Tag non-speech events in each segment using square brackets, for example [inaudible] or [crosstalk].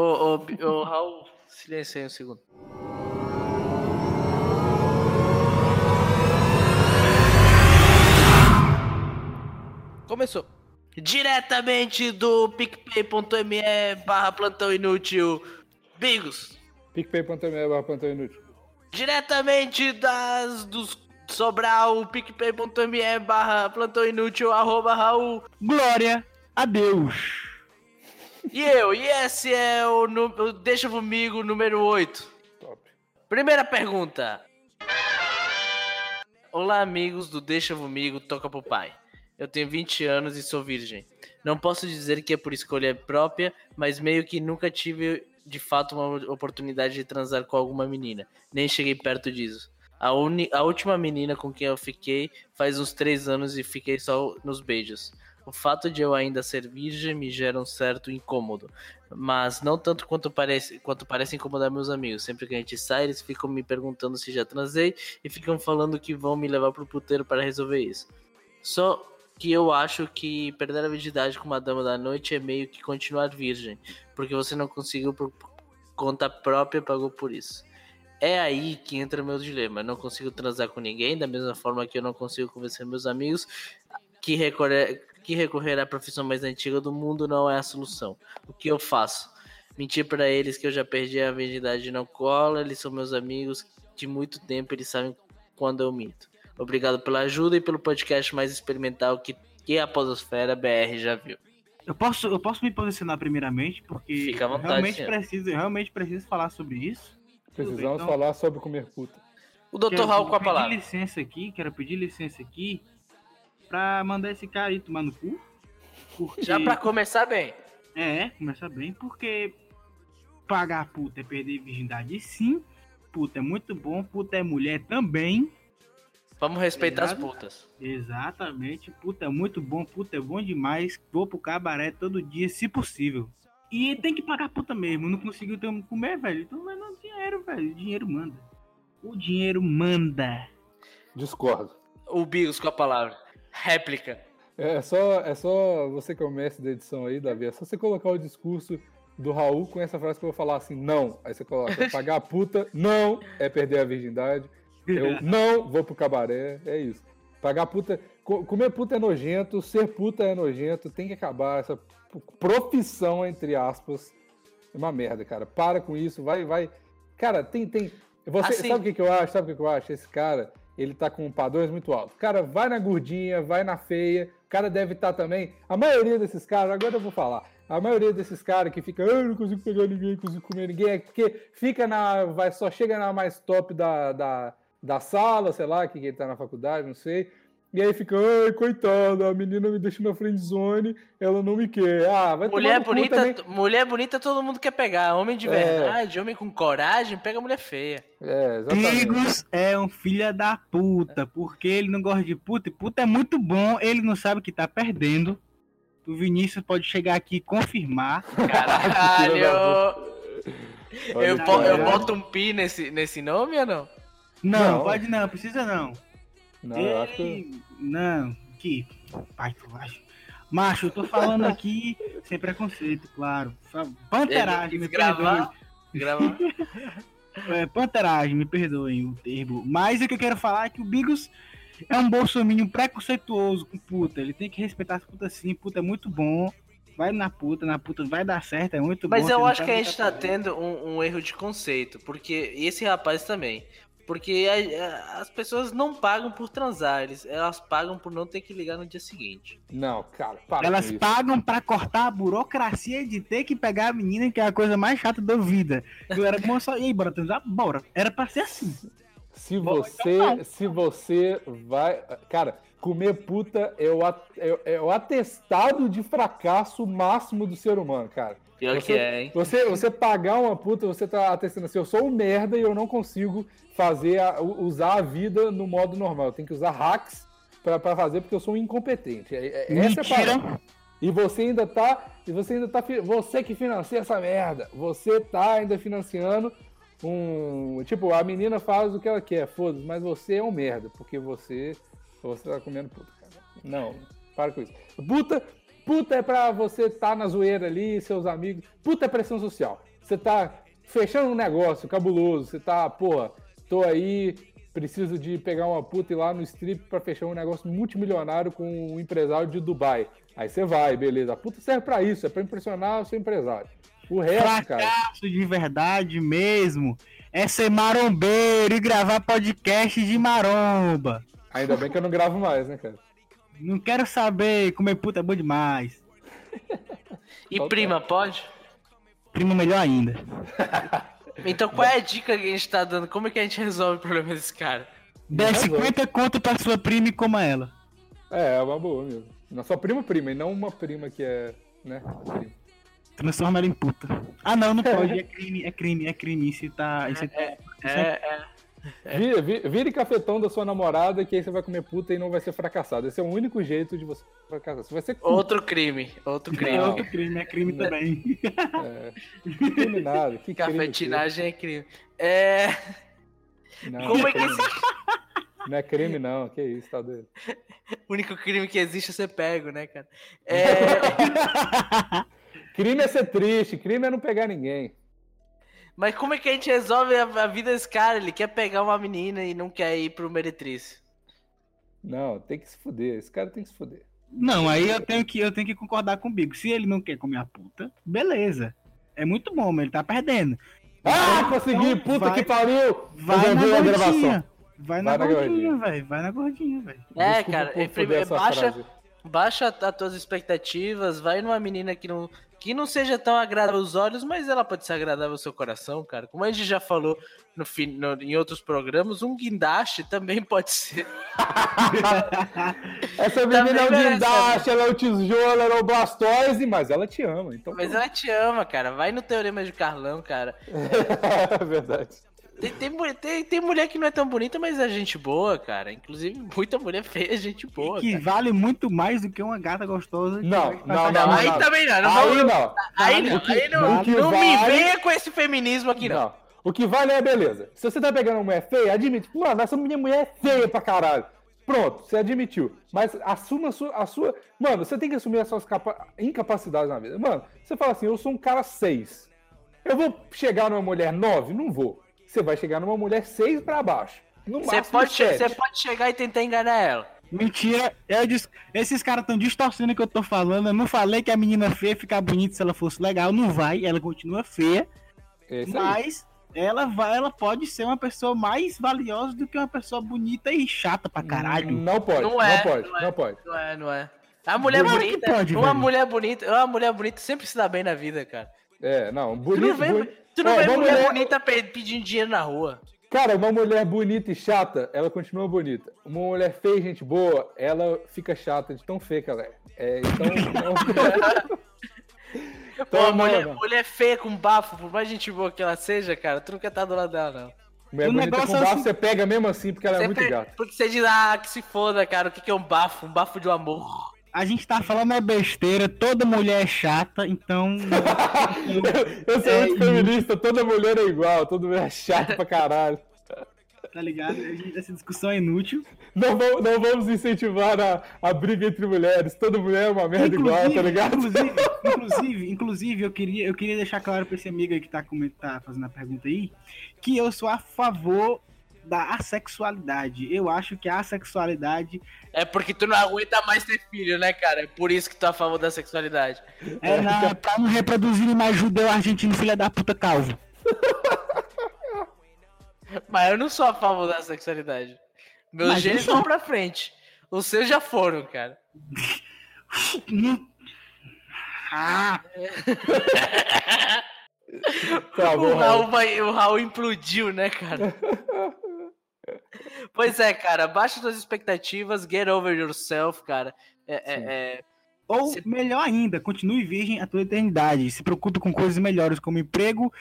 Ô, ô, ô, Raul, silêncio aí um segundo. Começou. Diretamente do picpay.me barra plantão inútil, Bigos. PicPay.me barra plantão inútil. Diretamente das dos Sobral, picpay.me barra plantão inútil, arroba Raul. Glória a Deus. E eu, e esse é o, o Deixa Comigo número 8. Top. Primeira pergunta. Olá, amigos do Deixa Comigo, Toca pro Pai. Eu tenho 20 anos e sou virgem. Não posso dizer que é por escolha própria, mas meio que nunca tive de fato uma oportunidade de transar com alguma menina. Nem cheguei perto disso. A, uni- a última menina com quem eu fiquei faz uns 3 anos e fiquei só nos beijos. O fato de eu ainda ser virgem me gera um certo incômodo, mas não tanto quanto parece, quanto parece incomodar meus amigos. Sempre que a gente sai, eles ficam me perguntando se já transei e ficam falando que vão me levar pro puteiro para resolver isso. Só que eu acho que perder a virgindade com uma dama da noite é meio que continuar virgem, porque você não conseguiu por conta própria pagou por isso. É aí que entra meu dilema. Eu não consigo transar com ninguém, da mesma forma que eu não consigo convencer meus amigos que recorrer, que recorrer à profissão mais antiga do mundo não é a solução. O que eu faço? Mentir para eles que eu já perdi a virgindade não cola, eles são meus amigos de muito tempo, eles sabem quando eu minto. Obrigado pela ajuda e pelo podcast mais experimental que, que a Podosfera BR já viu. Eu posso, eu posso me posicionar primeiramente, porque Fica à vontade, eu realmente preciso, eu realmente preciso falar sobre isso. Precisamos então. falar sobre comer puta. O Dr. Quero Raul com a pedir palavra. licença aqui, quero pedir licença aqui pra mandar esse cara aí tomar no cu. Porque... Já pra começar bem. É, começa bem, porque pagar puta é perder virgindade sim. Puta é muito bom, puta é mulher também. Vamos respeitar as Obrigado. putas. Exatamente, puta é muito bom, puta é bom demais. Vou pro cabaré todo dia, se possível. E tem que pagar puta mesmo, não conseguiu ter um comer, velho. Então vai no dinheiro, velho. O dinheiro manda. O dinheiro manda. Discordo. O Bigos com a palavra. Réplica. É só, é só você que é o mestre da edição aí, Davi. É só você colocar o discurso do Raul com essa frase que eu vou falar assim, não. Aí você coloca, [laughs] pagar a puta, não é perder a virgindade. Eu [laughs] não vou pro cabaré, é isso. Pagar puta. co- Comer puta é nojento, ser puta é nojento, tem que acabar essa profissão, entre aspas. É uma merda, cara. Para com isso, vai, vai. Cara, tem. tem... Você, Assim- Sabe o que, que eu acho? Sabe o que, que eu acho? Esse cara, ele tá com padrões muito altos. Cara, vai na gordinha, vai na feia. O cara deve estar também. A maioria desses caras, agora eu vou falar. A maioria desses caras que fica, ah, eu não consigo pegar ninguém, não consigo comer ninguém, é porque fica na. Vai, só chega na mais top da, da, da sala, sei lá, que ele tá na faculdade, não sei. E aí fica, ai, coitada, a menina me deixa na friend zone, ela não me quer. Ah, vai Mulher bonita, também. mulher bonita todo mundo quer pegar. Homem de É. verdade, homem com coragem, pega mulher feia. É, exatamente. Bigos é um filho da puta, porque ele não gosta de puta, e puta é muito bom, ele não sabe que tá perdendo. O Vinícius pode chegar aqui e confirmar. Caralho! Eu, eu boto um pi nesse, nesse nome ou não? Não, Não. pode não, precisa não. Não, eu acho que. Não, que. Pai, tu acha? Macho, eu tô falando aqui [laughs] sem preconceito, claro. Panteragem, me gravar. perdoem. Gravar. [laughs] É, panteragem, me perdoem o termo. Mas o que eu quero falar é que o Bigos é um bolsominho preconceituoso com puta. Ele tem que respeitar as putas sim, puta é muito bom. Vai na puta, na puta vai dar certo, é muito Mas bom. eu você não acho tá que a gente tá atrapalhado. tendo um, um erro de conceito, porque esse rapaz também. Porque a- a- as pessoas não pagam por transar, eles, elas pagam por não ter que ligar no dia seguinte. Não, cara, para Elas pagam pra cortar a burocracia de ter que pegar a menina, que é a coisa mais chata da vida. Eu era bom só. E aí, bora transar? Bora. Era pra ser assim. Se Bom, você, então não. se você vai, cara, comer puta é o, é, é o atestado de fracasso máximo do ser humano, cara. Pior Você- que é, hein? Você, você pagar uma puta, você tá atestando assim, eu sou um merda e eu não consigo fazer a- usar a vida no modo normal. Eu tenho que usar hacks pra, pra fazer porque eu sou um incompetente. É, é- essa é a. Mentira. E você ainda tá. E você ainda tá. Você que financia essa merda. Você tá ainda financiando um. Tipo, a menina faz o que ela quer, foda-se, mas você é um merda, porque você. Você tá comendo puta, cara. Não, para com isso. Puta. Puta é pra você estar tá na zoeira ali, seus amigos. Puta é pressão social. Você tá fechando um negócio cabuloso, você tá, porra, tô aí, preciso de pegar uma puta e ir lá no strip para fechar um negócio multimilionário com um empresário de Dubai. Aí você vai, beleza. A puta serve para isso, é para impressionar o seu empresário. O resto, Fracasso cara. de verdade mesmo é ser marombeiro e gravar podcast de maromba. Ainda bem que eu não gravo mais, né, cara? Não quero saber, comer puta é bom demais. E prima, pode? Prima melhor ainda. Então qual é a dica que a gente tá dando? Como é que a gente resolve o problema desse cara? Dê 50 conto pra sua prima e coma ela. É, é uma boa mesmo. Na sua prima prima, e não uma prima que é, né? Prima. Transforma ela em puta. Ah não, não pode, é crime, é crime, é crime. Isso tá. Isso é, é, é, é. [laughs] Vire, vire, vire, cafetão da sua namorada que aí você vai comer puta e não vai ser fracassado. Esse é o único jeito de você fracassar. Você vai ser outro crime, outro crime. É outro crime, é crime também. É. [laughs] Que Cafetinagem crime, é crime. É. Não, Como é que esse... Não é crime, não. Que isso, tá doido? O único crime que existe é ser pego, né, cara? [laughs] É... crime é ser triste, crime é não pegar ninguém. Mas como é que a gente resolve a, a, vida desse cara? Ele quer pegar uma menina e não quer ir pro meretriz. Não, tem que se fuder. Esse cara tem que se fuder. Não, aí eu tenho que, eu tenho que concordar com o Bigo. Se ele não quer comer a puta, beleza. É muito bom, mas ele tá perdendo. Ah, então, consegui! Puta vai, que pariu! Vai na gordinha. Gravação. Vai na, vai gordinha, velho. Vai na gordinha, velho. É, Desculpa cara, é, baixa, baixa as tuas expectativas, vai numa menina que não, que não seja tão agradável aos olhos, mas ela pode ser agradável ao seu coração, cara. Como a gente já falou no, no em outros programas, um guindaste também pode ser. [laughs] Essa menina é um guindaste, ela é o tijolo, ela é o Blastoise, mas ela te ama. Então, mas ela te ama, cara. Vai no Teorema de Carlão, cara. [laughs] É verdade. Tem, tem, tem, tem, mulher que não é tão bonita, mas é gente boa, cara. Inclusive, muita mulher feia é gente boa. E que cara. vale muito mais do que uma gata gostosa. Não, não, não, não, Aí não. também não. não aí, não. Aí não. Que, aí não. Não vale... me venha com esse feminismo aqui, não. não. O que vale é a beleza. Se você tá pegando uma mulher feia, admite. Mano, essa minha mulher é feia pra caralho. Pronto, você admitiu. Mas assuma a sua, a sua. Mano, você tem que assumir as suas capa... incapacidades na vida. Mano, você fala assim: eu sou um cara 6. Eu vou chegar numa mulher 9? Não vou você vai chegar numa mulher seis para baixo. Você pode, você pode chegar e tentar enganar ela. Mentira, eu disse, esses caras estão distorcendo o que eu tô falando. Eu não falei que a menina feia ficar bonita se ela fosse legal. Não vai, ela continua feia. mas ela vai, ela pode ser uma pessoa mais valiosa do que uma pessoa bonita e chata pra caralho. Não pode, não, é, não pode, não, é, não pode. Não é, não é. A mulher bonita, pode, uma velho. mulher bonita, uma mulher bonita sempre se dá bem na vida, cara. É, não, bonito. Não vê, tu não é, vê mulher, mulher bonita pedindo dinheiro na rua. Cara, uma mulher bonita e chata, ela continua bonita. Uma mulher feia e gente boa, ela fica chata de tão feia que ela é. é então. então [laughs] Pô, mulher, mulher feia com bafo, por mais gente boa que ela seja, cara, tu não quer estar do lado dela, não. Mulher o bonita com é bafo assim... você pega mesmo assim, porque ela é muito gata. Porque você diz, ah, que se foda, cara, o que é um bafo? Um bafo de um amor. A gente tá falando é besteira, toda mulher é chata, então. [laughs] eu sou é, muito feminista, toda mulher é igual, toda mulher é chata pra caralho. Tá ligado? Essa discussão é inútil. Não vamos, não vamos incentivar a, a briga entre mulheres. Toda mulher é uma merda inclusive, igual, tá ligado? Inclusive, [laughs] inclusive, inclusive eu, queria, eu queria deixar claro pra esse amigo aí que tá, tá fazendo a pergunta aí que eu sou a favor da assexualidade. Eu acho que a assexualidade. É porque tu não aguenta mais ter filho, né, cara? É por isso que tu é a favor da sexualidade. É, não, é pra não reproduzir mais judeu argentino, filha da puta calvo. [laughs] Mas eu não sou a favor da sexualidade. Meus Mas genes vão pra frente. Os seus já foram, cara. [laughs] [laughs] ah! Tá bom, o, Raul vai, o Raul implodiu, né, cara? Pois é, cara, baixa suas expectativas, get over yourself, cara. É, é, é... Ou, melhor ainda, continue virgem a tua eternidade. Se preocupe com coisas melhores, como emprego.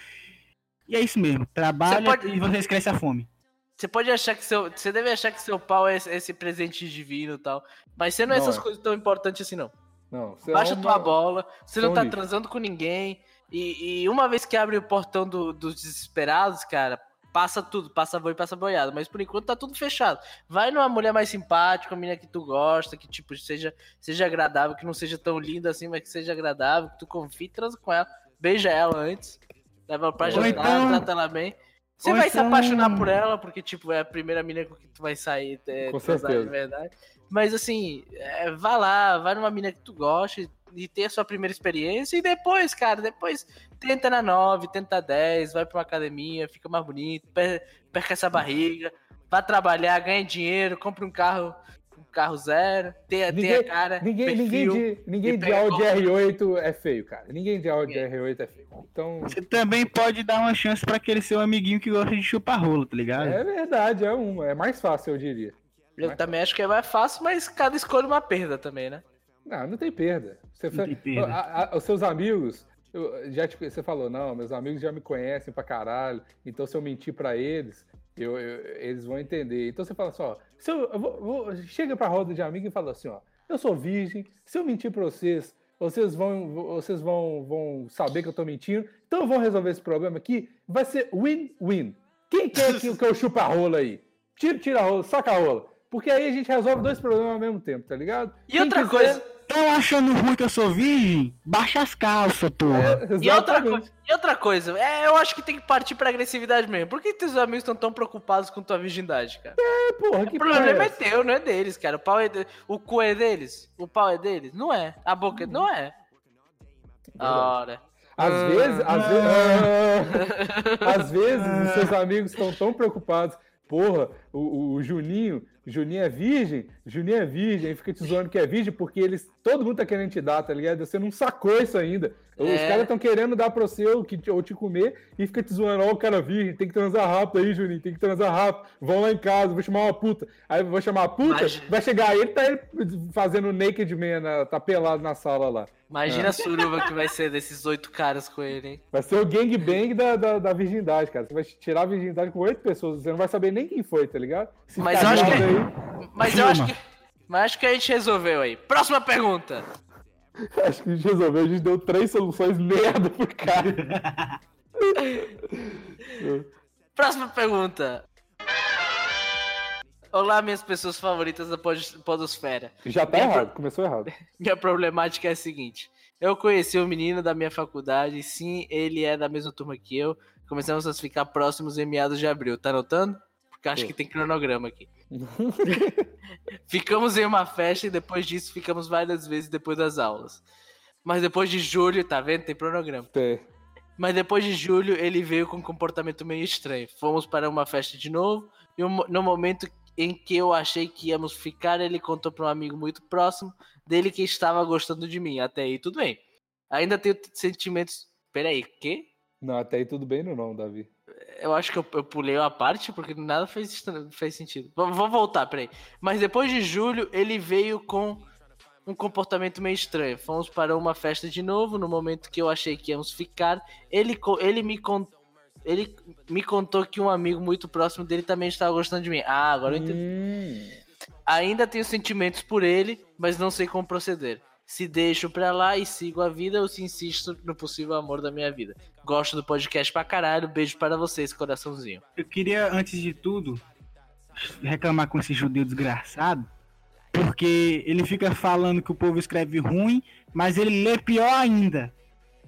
E é isso mesmo. Trabalha pode... e você esquece a fome. Você pode achar que seu. Você deve achar que seu pau é esse presente divino e tal. Mas você não é essas coisas tão importantes assim, não. Não. Baixa é uma... tua bola. Você não tá transando com ninguém. E, e, uma vez que abre o portão do, dos desesperados, cara, passa tudo, passa boi, passa boiada. Mas por enquanto tá tudo fechado. Vai numa mulher mais simpática, uma menina que tu gosta, que tipo, seja, seja agradável, que não seja tão linda assim, mas que seja agradável, que tu confie, transa com ela, beija ela antes, leva ela pra jantar, então- trata ela bem. Você vai se então- apaixonar por ela, porque, tipo, é a primeira menina com que tu vai sair é, Com certeza. de verdade. Mas, assim, é, vai lá, vai numa menina que tu goste e ter a sua primeira experiência. E depois, cara, depois tenta na 9, tenta 10, vai pra uma academia, fica mais bonito, per- perca essa barriga, vai trabalhar, ganha dinheiro, compra um carro, um carro zero, tenha, tenha cara, ninguém, ninguém de, ninguém de Audi qual- R8 é feio, cara. Ninguém de Audi Ninguém. R8 é feio. Então, Você também pode dar uma chance pra aquele seu amiguinho que gosta de chupar rolo, tá ligado? é verdade, é uma. É mais fácil, eu diria. Eu também acho que é mais fácil, mas cada escolha é uma perda também, né? Não, não tem perda. Você Não tem perda. A- a- os seus amigos, eu- já te- você falou, não, meus amigos já me conhecem pra caralho, então se eu mentir pra eles, eu- eu- eles vão entender. Então você fala assim, ó, se eu, eu vou- vou- chega pra roda de amigo e fala assim, ó, eu sou virgem, se eu mentir pra vocês, vocês vão, vocês vão, vão saber que eu tô mentindo, então vão resolver esse problema aqui, vai ser win-win. Quem quer que, que eu [laughs] chupa a rola aí? Tira, tira a rola, saca a rola. Porque aí a gente resolve dois problemas ao mesmo tempo, tá ligado? E Quem outra quiser- coisa, Tão achando ruim que eu sou virgem? Baixa as calças, porra. E outra, coisa, e outra coisa, é, eu acho que tem que partir pra agressividade mesmo. Por que teus amigos estão tão preocupados com tua virgindade, cara? É, porra, que o problema é teu, não é deles, cara. O pau é de... O cu é deles? O pau é deles? Não é. A boca não é. Ora. Às Ah. vezes, às vezes, Ah. [laughs] às vezes os seus amigos estão tão preocupados. Porra, o, o Juninho, Juninho é virgem, Juninho é virgem, aí fica te zoando que é virgem porque eles, todo mundo tá querendo te dar, tá ligado? Você não sacou isso ainda. Os É. caras estão querendo dar pra você ou, que, ou te comer e fica te zoando, ó, o cara virgem, tem que transar rápido aí, Juninho, tem que transar rápido. Vão lá em casa, vou chamar uma puta. Aí vou chamar a puta, Mas- vai chegar ele, tá ele fazendo naked man, na- tá pelado na sala lá. Imagina a suruba que vai ser desses oito caras com ele, hein? Vai ser o gangbang da, da, da virgindade, cara. Você vai tirar a virgindade com oito pessoas, você não vai saber nem quem foi, tá ligado? Esse Mas eu acho que- Mas eu acho que. Mas acho que a gente resolveu aí. Próxima pergunta. acho que a gente resolveu, a gente deu três soluções merda pro cara. [laughs] Próxima pergunta. Olá, minhas pessoas favoritas da pod- Podosfera. Já tá Minha errado, começou errado. [laughs] Minha problemática é a seguinte: eu conheci um menino da minha faculdade, sim, ele é da mesma turma que eu. Começamos a ficar próximos em meados de abril, tá anotando? Porque acho que tem cronograma aqui. [laughs] ficamos em uma festa e depois disso ficamos várias vezes depois das aulas. Mas depois de julho, tá vendo? Tem cronograma. É. Mas depois de julho ele veio com um comportamento meio estranho. Fomos para uma festa de novo e no momento em que eu achei que íamos ficar, ele contou para um amigo muito próximo dele que estava gostando de mim. Até aí tudo bem. Ainda tenho sentimentos. Peraí, quê? Não, até aí tudo bem no não, Davi. Eu acho que eu, eu pulei a parte porque nada fez, fez sentido. Vou, vou voltar, peraí. Mas depois de julho, ele veio com um comportamento meio estranho. Fomos para uma festa de novo. No momento que eu achei que íamos ficar, ele, ele, me, ele me contou que um amigo muito próximo dele também estava gostando de mim. Ah, agora eu entendi. Hum, Ainda tenho sentimentos por ele, mas não sei como proceder. Se deixo pra lá e sigo a vida ou se insisto no possível amor da minha vida. Gosto do podcast pra caralho. Beijo para vocês, coraçãozinho. Eu queria, antes de tudo, reclamar com esse judeu desgraçado, porque ele fica falando que o povo escreve ruim, mas ele lê pior ainda.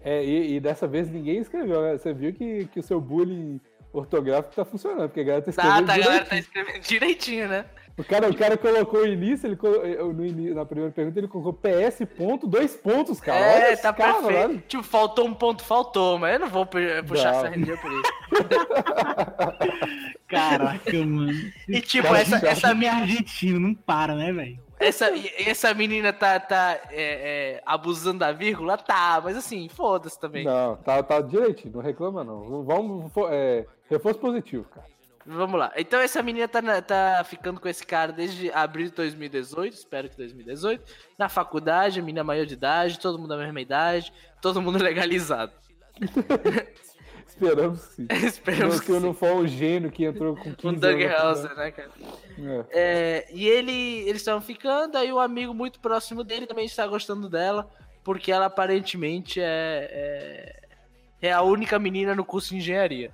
É, e, e dessa vez ninguém escreveu, né? Você viu que, que o seu bullying ortográfico tá funcionando, porque a galera tá Tá, escrevendo tá, a galera tá escrevendo direitinho, né? O cara, o cara colocou o início, ele colo- eu, no ini- na primeira pergunta ele colocou PS ponto, dois pontos, cara. Olha é, esse tá cara, perfeito. olha. Tipo, faltou um ponto, faltou, mas eu não vou pu- puxar Não. sardinha por isso. [laughs] Caraca, mano. E tipo, Cara, essa, essa, minha argentino, não para, né, velho? essa, essa menina tá, tá é, é, abusando da vírgula? Tá, mas assim, foda-se também. Não, tá, tá direitinho, não reclama não. Vamos, é, reforço positivo, cara. Vamos lá. Então essa menina tá, na- tá ficando com esse cara desde abril de 2018, espero que 2018, na faculdade, a menina maior de idade, todo mundo da mesma idade, todo mundo [laughs] legalizado. [laughs] Esperamos sim. [laughs] Esperamos Não, que eu não for um gênio que entrou com 15 Um. Doug na Hauser, né, cara? É. É, e ele, eles estavam ficando, aí um amigo muito próximo dele também está gostando dela, porque ela aparentemente é, é, é a única menina no curso de engenharia.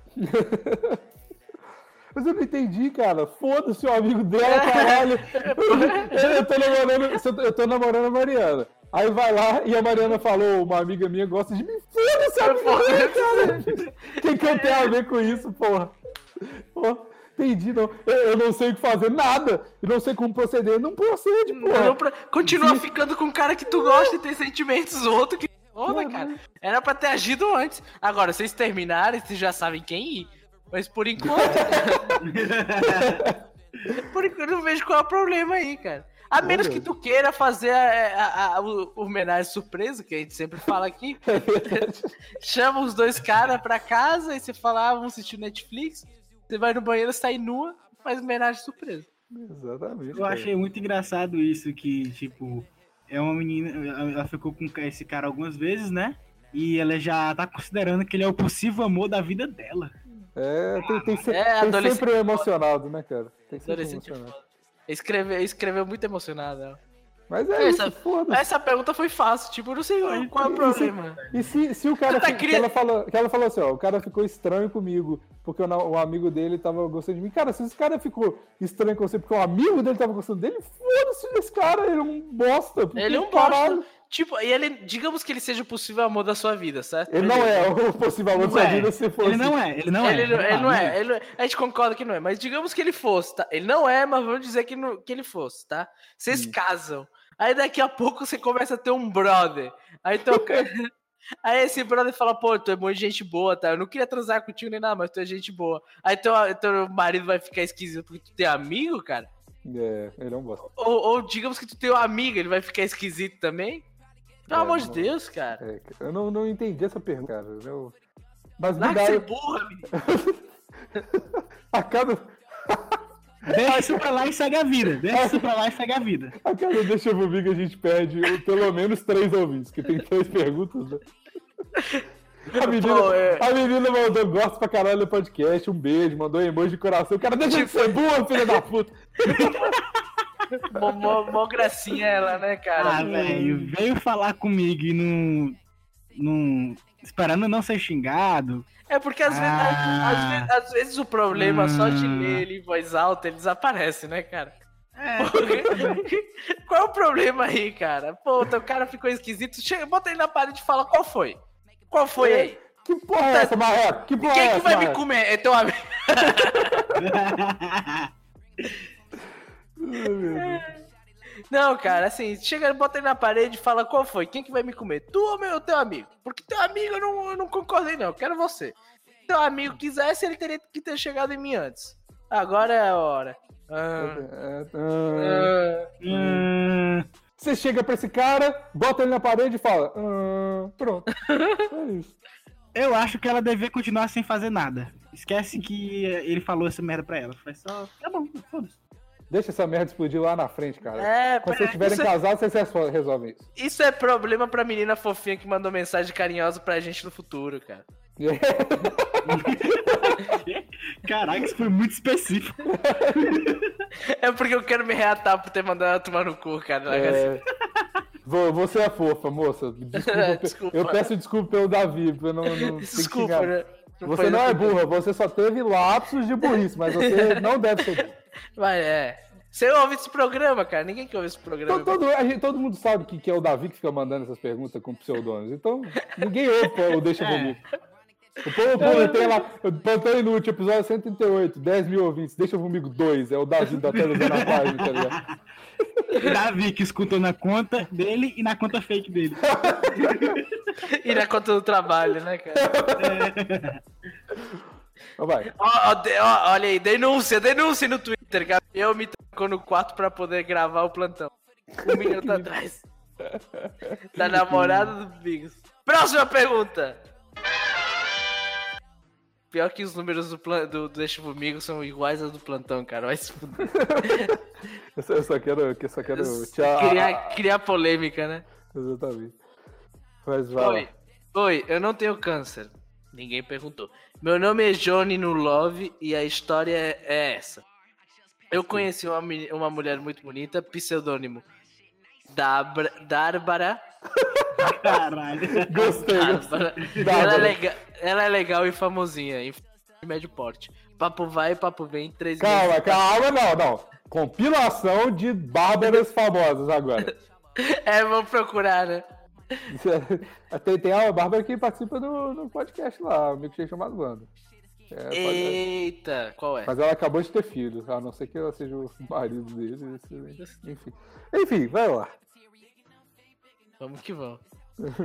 Mas eu não entendi, cara. Foda-se o amigo dela, caralho. [laughs] Eu, tô namorando, eu tô namorando a Mariana. Aí vai lá e a Mariana falou, uma amiga minha gosta de mim. Foda-se, amigo dela, cara. O que, que eu tenho a ver com isso, porra? Porra. Entendi, não. Eu, eu, não sei o que fazer, nada. Eu não sei como proceder. Não procede, porra. Não, pra... Continua Sim. ficando com um cara que tu gosta e tem sentimentos, outro que foda, cara. Era pra ter agido antes. Agora, vocês terminarem, vocês já sabem quem ir. Mas por enquanto. [laughs] por enquanto, eu não vejo qual é o problema aí, cara. A menos que tu queira fazer a, a, a, o homenagem surpresa, que a gente sempre fala aqui. [laughs] Chama os dois caras pra casa e você fala, ah, vamos assistir Netflix. Você vai no banheiro, sai nua, faz homenagem surpresa. Exatamente. Eu cara. achei muito engraçado isso, que, tipo, é uma menina. Ela ficou com esse cara algumas vezes, né? E ela já tá considerando que ele é o possível amor da vida dela. É, tem, tem, tem, é, tem sempre emocionado, né, cara? Tem sempre emocionado. Escreveu, escreveu muito emocionado. Ela. Mas é essa, isso, foda Essa pergunta foi fácil, tipo, eu não sei qual é o problema. E se, e se, se o cara. Tá que, ela falou, que ela falou assim, ó, o cara ficou estranho comigo, porque o, o, amigo dele tava gostando de mim. Cara, se esse cara ficou estranho com você porque o amigo dele tava gostando dele, foda-se esse cara, ele é um bosta. Ele é um caralho. Tipo, e ele, digamos que ele seja o possível amor da sua vida, certo? Ele não é o possível amor da sua é. vida se fosse. Ele não é, ele não ele, é. Ele, ele não, é, ele, a gente concorda que não é, mas digamos que ele fosse, tá? Ele não é, mas vamos dizer que, que ele fosse, tá? Vocês hum. casam. Aí daqui a pouco você começa a ter um brother. Aí toca. [laughs] Aí esse brother fala, pô, tu é muito gente boa, tá? Eu não queria transar contigo nem nada, mas tu é gente boa. Aí teu, teu marido vai ficar esquisito porque tu tem amigo, cara? É, ele é um bosta. Ou, ou digamos que tu tem um amigo, ele vai ficar esquisito também? Pelo é, amor de Deus, cara. É, eu não, não entendi essa pergunta, cara. Eu... Mas Larga de ser burra, menino. [laughs] a cada... Deixa isso pra lá e segue a vida. Deixa isso pra lá e segue a vida. A cada deixa comigo que a gente perde pelo menos três ouvintes, que tem três perguntas, né? [laughs] A menina, Pô, é... a menina mandou gosto pra caralho do podcast, um beijo, mandou emoji de coração. O cara deixa de ser burra, filha da puta. [laughs] [laughs] mó, mó, mó, gracinha ela, né, cara? Ah, velho, veio falar comigo e não. não esperando não ser xingado. É porque às, ah. vezes, às, vezes, às, vezes, o problema hum. só de ler ele em voz alta ele desaparece, né, cara? É. [laughs] qual é o problema aí, cara? Pô, o cara ficou esquisito. Chega, bota ele na parede e fala qual foi. Qual foi é. aí? Que porra é tá... essa, Marreco? Que porra Quem é essa, que vai Marreco? me comer? É teu amigo. [laughs] Não, cara, assim, chega, bota ele na parede e fala qual foi, quem que vai me comer? Tu ou meu teu amigo? Porque teu amigo eu não, eu não concordei, não, eu quero você. Se teu amigo quisesse, ele teria que ter chegado em mim antes. Agora é a hora. Ah, ah, ah, você chega pra esse cara, bota ele na parede e fala: ah, Pronto. [laughs] É isso. Eu acho que ela deveria continuar sem fazer nada. Esquece que ele falou essa merda pra ela. Faz só. Tá bom, foda-se. Deixa essa merda explodir lá na frente, cara. É, Quando vocês estiverem é- casados, vocês resolvem isso. Isso é problema pra menina fofinha que mandou mensagem carinhosa pra gente no futuro, cara. [laughs] Caraca, isso foi muito específico. [laughs] É porque eu quero me reatar por ter mandado ela tomar no cu, cara. É... Você é fofa, moça. Desculpa, [laughs] desculpa. Eu peço desculpa pelo Davi, eu não, não Desculpa, né? Não você não é burra, você só teve lapsos de burrice, mas você não deve ser burra. Mas é. Você ouve esse programa, cara? Ninguém que ouve esse programa. Todo, todo, gente, todo mundo sabe que, que é o Davi que fica mandando essas perguntas com pseudônimos. Então, ninguém ouve o Deixa é. Comigo. O povo é. tem lá, plantão inútil, episódio 138, 10 mil ouvintes, deixa comigo dois, é o Davi da televisão na página, tá ligado? [laughs] Davi que escutou na conta dele e na conta fake dele. [laughs] e na conta do trabalho, né, cara? É. Vai. Ó, ó, olha aí, denúncia, denúncia no Twitter. Gabriel me tocou no quarto pra poder gravar o plantão. Um [laughs] minuto atrás. Da namorada do Bigos. Próxima pergunta. Pior que os números do, plan... do, do Deixa Comigo são iguais aos do plantão, cara. Vai se fuder. [laughs] eu, só, quero. Eu só quero criar, criar polêmica, né? Exatamente. Mas vai. Oi. Oi, eu não tenho câncer. Ninguém perguntou. Meu nome é Johnny no Love e a história é, essa. Eu conheci uma, uma mulher muito bonita, pseudônimo Dabra, Darbara. Caralho. Gostei. Darbara. Ela, é legal, ela é legal e famosinha. de médio porte. Papo vai, papo vem, três Calma, meses. calma, não, não. Compilação de bárbaras famosas agora. [laughs] É, vamos procurar, né? [laughs] Tem, tem a Bárbara que participa do, do podcast lá, o milkshake chamado Wanda. É, pode- Eita, qual é? Mas ela acabou de ter filho, a não ser que ela seja o marido dele. Enfim. Enfim, vai lá. Vamos que vamos.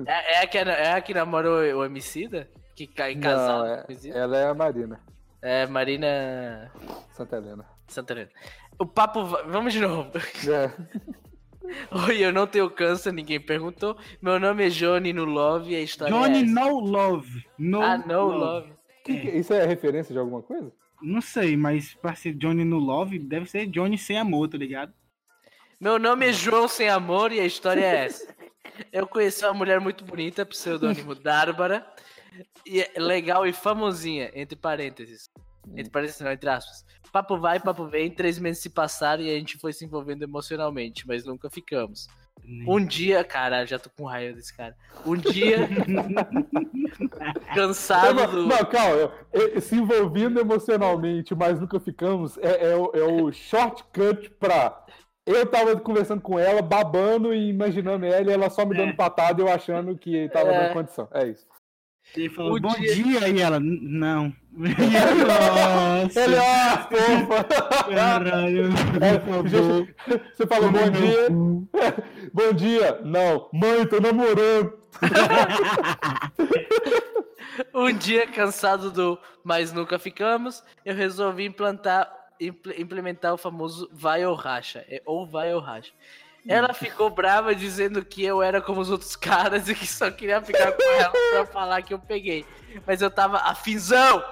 É, é, a, que, é a que namorou o Emicida? Que cai casado o é, ela é a Marina É, Marina Santa Helena. Santarena. O papo. Vamos de novo. É. [laughs] Oi, eu não tenho câncer, ninguém perguntou. Meu nome é Johnny no Love e a história Johnny é essa. No Love. No Ah, no Love. Que que- isso é referência de alguma coisa? Não sei, mas pra ser Johnny no Love, deve ser Johnny sem amor, tá ligado? Meu nome é João Sem Amor e a história é essa. Eu conheci uma mulher muito bonita, pseudônimo Dárbara, e é legal e famosinha, entre parênteses. Entre parênteses, não, entre aspas. Papo vai, papo vem, três meses se passaram e a gente foi se envolvendo emocionalmente, mas nunca ficamos. Um dia, cara, já tô com raiva desse cara. Um dia, [laughs] cansado Não, do. não, calma. Se envolvendo emocionalmente, mas nunca ficamos, é, é o, é o shortcut pra. Eu tava conversando com ela, babando e imaginando ela, e ela só me dando É. patada e eu achando que tava É. dando condição. É isso. Ele falou, bom dia- dia. e ela, "N- não. E ela, Nossa, Ele, ó, fofa! caralho, É, Você falou bom dia. Bom dia. Não. Mãe, tô namorando. [laughs] [laughs] Um dia, cansado do mas nunca ficamos, eu resolvi implantar, impl- implementar o famoso vai ou racha. é, Ou vai ou racha. Ela ficou brava dizendo que eu era como os outros caras e que só queria ficar com ela pra falar que eu peguei. Mas eu tava afinzão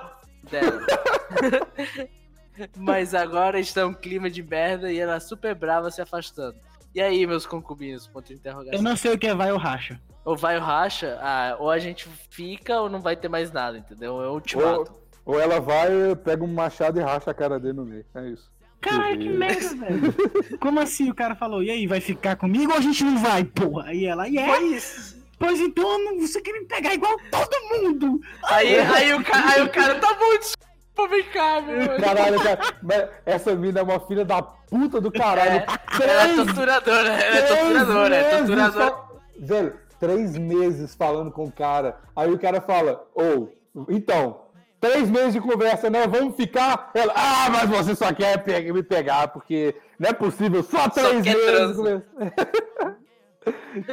dela. [laughs] Mas agora está um clima de merda e ela super brava se afastando. E aí, meus concubinos? Ponto de interrogação. Eu não sei o que é vai ou racha. Ou vai o racha, ah, ou a gente fica ou não vai ter mais nada, entendeu? É o ultimato. Ou, ou ela vai, pega um machado e racha a cara dele no meio. É isso. Caralho, que merda, velho. [laughs] Como assim o cara falou, e aí, vai ficar comigo ou a gente não vai, porra? Aí ela, e é? Foi isso. Pois então, você quer me pegar igual todo mundo. Aí, aí, o, ca- aí o cara, tá bom, desculpa, vem cá, meu. Caralho, cara. Essa mina é uma filha da puta do caralho. É, ela é torturadora, ela é torturadora, é torturadora. Velho, três meses falando com o cara. Aí o cara fala, ou, então, três meses de conversa, né? Vamos ficar. Ela, ah, mas você só quer me pegar, porque não é possível, só três quer meses. [laughs]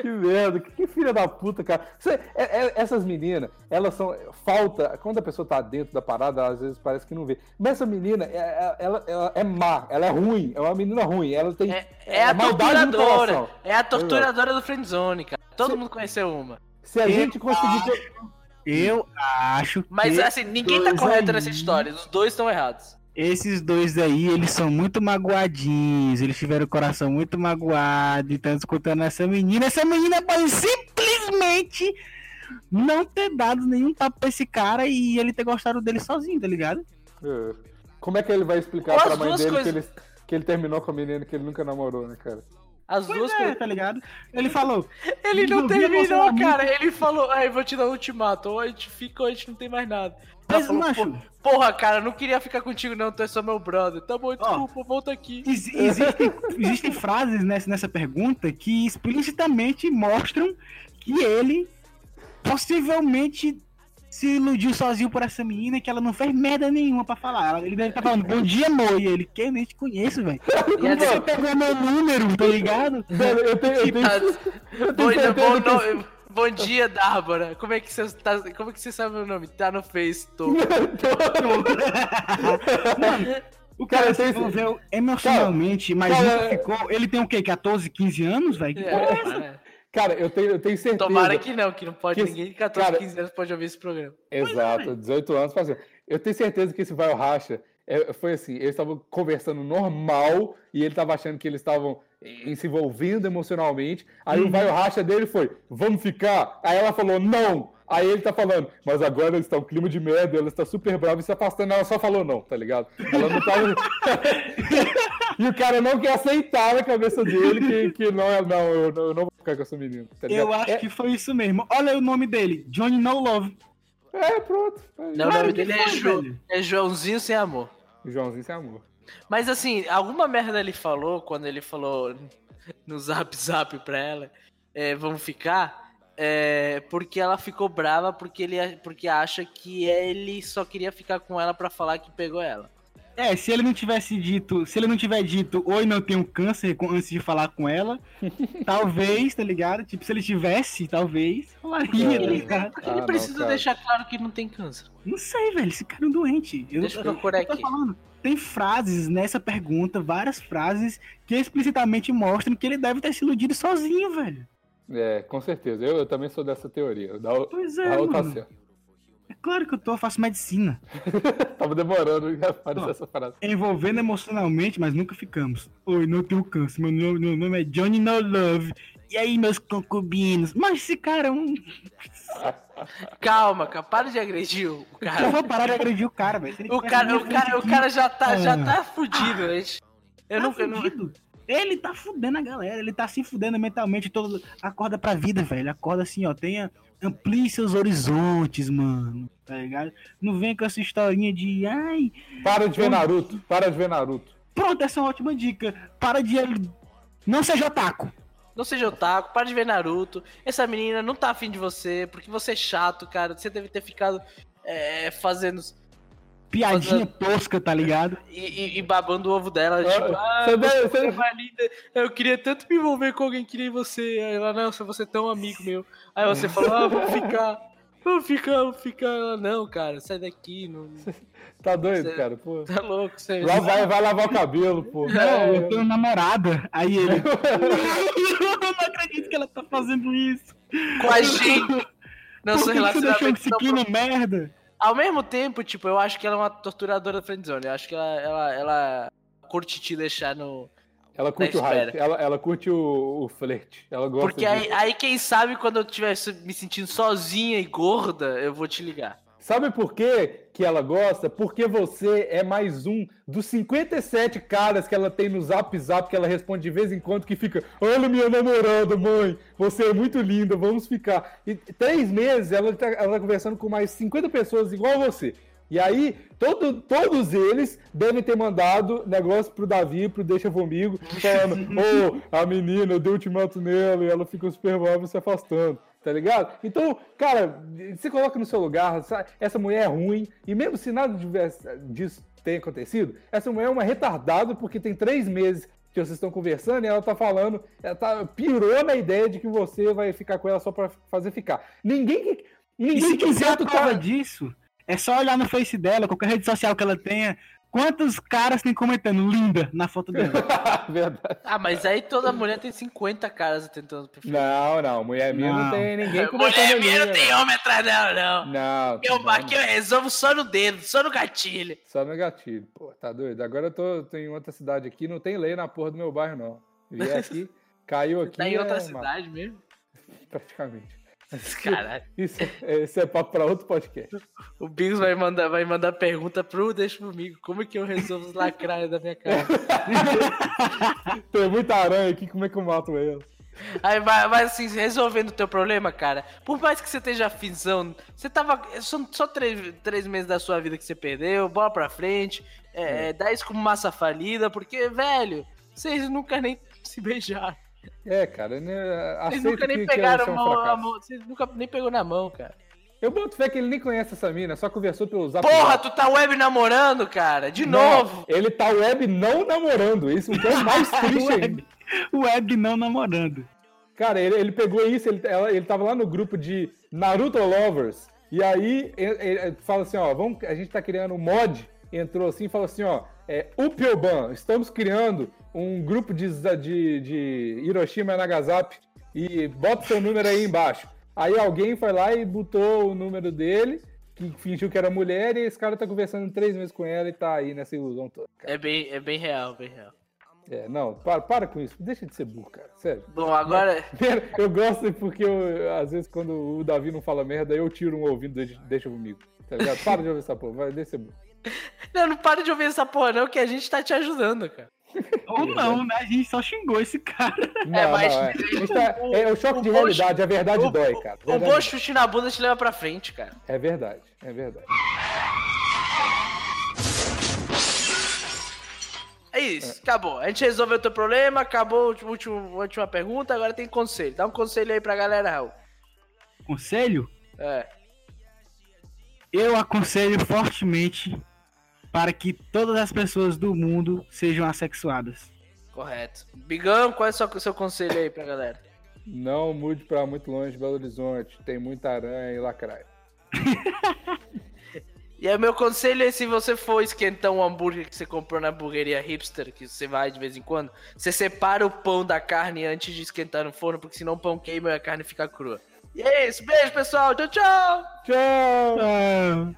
Que merda, que, que filha da puta, cara. Você- é- é- essas meninas, elas são. Falta. Quando a pessoa tá dentro da parada, às vezes parece que não vê. Mas essa menina, é- é- ela, ela é má, ela é ruim, é uma menina ruim. Ela tem. É, é a torturadora, é a torturadora do friendzone, cara. Todo mundo conheceu uma. Se a gente conseguir. Eu acho Mas assim, ninguém tá correto aí- nessa história, os dois estão errados. esses dois aí, eles são muito magoadinhos, eles tiveram o coração muito magoado, então escutando essa menina, essa menina pode simplesmente não ter dado nenhum papo pra esse cara e ele ter gostado dele sozinho, tá ligado? É. Como é que ele vai explicar Ou pra as mãe dele coisas- que, ele, que ele terminou com a menina que ele nunca namorou, né, cara? As Pois duas é, coisas. tá ligado? Ele falou, Ele não terminou, cara. Ele falou, aí vou te dar um ultimato. Ou a gente fica ou a gente não tem mais nada. Ela mas falou, macho, "Pô, Porra, cara, não queria ficar contigo, não. Tu é só meu brother. Tá bom, desculpa, volta aqui. Ex- existem, existem frases nessa, nessa pergunta que explicitamente mostram que ele possivelmente se iludiu sozinho por essa menina que ela não fez merda nenhuma pra falar. Ela- Ele deve estar falando, bom dia, amor. E ele, que eu nem te conheço, velho. [laughs] E Como você pegou meu número, tá ligado? [laughs] Velho, eu tenho, eu tenho, eu Bom, tenho bom, que bom dia, Dárvara. Como é que você tá? Como é que você sabe meu nome? Tá no Face, [laughs] tô. O Cara, cara eu se envolveu emocionalmente, mas cara, nunca é- ficou. Ele tem o quê? 14, 15 anos, velho? Que porra é essa? É, Cara, eu tenho, eu tenho certeza. Tomara que não, que não pode Que- ninguém de 14, cara- 15 anos pode ouvir esse programa. Exato, 18 anos fazendo. Eu tenho certeza que esse vai ao racha é, foi assim, eles estavam conversando normal e ele estava achando que eles estavam se envolvendo emocionalmente. Aí o vai ao racha dele foi, vamos ficar? Aí ela falou, não. Aí ele tá falando, mas agora eles estão um clima de merda, ela está super brava e se afastando, ela só falou não, tá ligado? Ela não tava. [laughs] e o cara não quer aceitar na cabeça dele que, que não, é- não, eu, não- eu não vou ficar com essa menina. Tá? Eu acho É- que foi isso mesmo. Olha o nome dele, Johnny No Love. É, pronto. Não, o nome dele é, foi, Jo- é Joãozinho Sem Amor. Joãozinho sem amor. Mas assim, alguma merda ele falou quando ele falou no zap zap pra ela, é, vamos ficar, é, porque ela ficou brava porque ele porque acha que ele só queria ficar com ela pra falar que pegou ela. É, se ele não tivesse dito, se ele não tiver dito oi, não tenho câncer com- antes de falar com ela, [laughs] talvez, tá ligado? Tipo, se ele tivesse, talvez, falaria, É. tá ligado? Ah, ele não, precisa cara. deixar claro que não tem câncer. Não sei, velho, esse cara é um doente. Eu, Deixa eu procurar eu tô aqui. falando, tem frases nessa pergunta, várias frases que explicitamente mostram que ele deve ter se iludido sozinho, velho. É, com certeza. Eu, eu também sou dessa teoria. Da, Pois da é, outra mano. certo. Claro que eu tô, eu faço medicina. [laughs] Tava demorando pra aparecer Não. essa frase. Envolvendo emocionalmente, mas nunca ficamos. Oi, não tenho câncer. Meu nome, meu nome é Johnny No Love. E aí, meus concubinos? Mas esse cara é um. [laughs] Calma, cara, para de agredir o Eu cara. vou parar de agredir o cara, velho. O cara, o cara, o cara já tá, já Ah. tá fudido, gente. Eu tá nunca, eu não, fudido. Ele tá fudendo a galera, ele tá se fudendo mentalmente todo. Acorda pra vida, velho. Acorda assim, ó. Tenha. Amplie seus horizontes, mano. Tá ligado? Não vem com essa historinha de. Ai. Para de ver Naruto. Para de ver Naruto. Pronto, essa é uma ótima dica. Para de. Não seja otaku. Não seja otaku, para de ver Naruto. Essa menina não tá afim de você, porque você é chato, cara. Você deve ter ficado é, fazendo. Piadinha tosca, tá ligado? E, e- e babando o ovo dela. Ah, tipo, ah, você você, é linda. Eu queria tanto me envolver com alguém que nem você. Aí ela, não, você é tão amigo meu. Aí você falou, ah, vamos ficar. Vamos ficar, vamos ficar. Ela, não, cara, sai daqui. Não, [laughs] Tá doido, Você- cara? Pô. tá louco. Você... Lá vai, vai lavar o cabelo, pô. Não, eu tenho namorada. Aí ele. eu [laughs] não acredito que ela tá fazendo isso. Com a gente. [laughs] Não, Por que você deixou esse não clima merda? Ao mesmo tempo, tipo, eu acho que ela é uma torturadora da friendzone. Eu acho que ela, ela, ela curte te deixar no... Ela curte o hype. Ela, ela curte o, o flerte. Ela gosta Porque aí, aí, quem sabe, quando eu estiver me sentindo sozinha e gorda, eu vou te ligar. Sabe por quê que ela gosta? Porque você é mais um dos 57 caras que ela tem no Zap Zap que ela responde de vez em quando que fica Olha minha namorada, mãe, você é muito linda, vamos ficar. E três meses ela tá, ela tá conversando com mais 50 pessoas igual a você. E aí, todo, todos eles devem ter mandado negócio pro Davi, pro Deixa Comigo, [laughs] falando, ô, a menina, eu dei ultimato nela e ela fica super brava se afastando, tá ligado? Então, cara, se coloca no seu lugar, sa- essa mulher é ruim, e mesmo se nada disso tenha acontecido, essa mulher é uma retardada porque tem três meses que vocês estão conversando e ela tá falando, ela tá, pirou na ideia de que você vai ficar com ela só pra fazer ficar. Ninguém... ninguém E se que quiser a prova cara- disso, é só olhar no Face dela, qualquer rede social que ela tenha. Quantos caras tem comentando linda na foto dela? [laughs] Verdade. Ah, mas aí toda mulher tem 50 caras tentando. Não, não, mulher minha não, Não. tem ninguém Mulher comentando minha não tem homem atrás dela, não. Não, Eu, não, aqui eu resolvo só no dedo, só no gatilho. só no gatilho. Pô, tá doido. Agora eu tô, tô em outra cidade aqui, não tem lei na porra do meu bairro, não. Vier aqui, [laughs] caiu aqui. Tá em outra é cidade mesmo? [laughs] praticamente. [laughs] Caralho. Isso, é- isso é papo pra outro podcast. O Bigos vai mandar, vai mandar pergunta pro Deixa comigo. Como que eu resolvo os lacraios da minha cara? [laughs] Tem muita aranha aqui, como é que eu mato ela? Aí, mas, mas, assim, resolvendo o teu problema, cara, por mais que você esteja afinzão, você tava. São só três, três meses da sua vida que você perdeu, bola pra frente, é, dá isso como massa falida, porque, velho, vocês nunca nem se beijaram. É, cara, né, Vocês nunca nem que, que pegaram é a um mão, a mão, Vocês nunca nem pegou na mão, cara. Eu boto fé que ele nem conhece essa mina, só conversou pelo zap. Porra, Zap. tu tá web namorando, cara, de Não, novo. Ele tá web não namorando, isso que é o mais [laughs] triste ainda. Web, web não namorando. Cara, ele, ele pegou isso, ele, ela- ele tava lá no grupo de Naruto Lovers, e aí ele, ele fala assim, ó, vamos, a gente tá criando um mod, entrou assim e falou assim, ó, é, Upioban, estamos criando um grupo de, de, de Hiroshima e Nagasaki, e bota seu número aí embaixo. Aí alguém foi lá e botou o número dele, que fingiu que era mulher, e esse cara tá conversando três meses com ela e tá aí nessa ilusão toda. cara. É bem, é bem real, bem real. É, não, para, para com isso, deixa de ser burro, cara, sério. Bom, agora. Eu gosto porque eu, às vezes quando o Davi não fala merda, eu tiro um ouvido e deixa, deixa comigo. Tá ligado? Para de ouvir essa porra, vai descer. Não, não para de ouvir essa porra, não, que a gente tá te ajudando, cara. [laughs] Ou não, né? A gente só xingou esse cara. Não, mas- não, é. É, o- é o choque o de bom realidade, a verdade o- dói, cara. Um Verdade bom chute na bunda te leva pra frente, cara. É verdade, é verdade. É isso, acabou. A gente resolveu o teu problema, acabou a última, última pergunta, agora tem conselho. Dá um conselho aí pra galera, Raul. Conselho? É. Eu aconselho fortemente para que todas as pessoas do mundo sejam assexuadas. Correto. Bigão, qual é o seu, seu conselho aí pra galera? Não mude pra muito longe de Belo Horizonte. Tem muita aranha e lacraia. [laughs] E aí, meu conselho é: se você for esquentar um hambúrguer que você comprou na hamburgueria hipster, que você vai de vez em quando, você separa o pão da carne antes de esquentar no forno, porque senão o pão queima e a carne fica crua. E é isso, beijo pessoal, tchau, tchau! Tchau! Ah,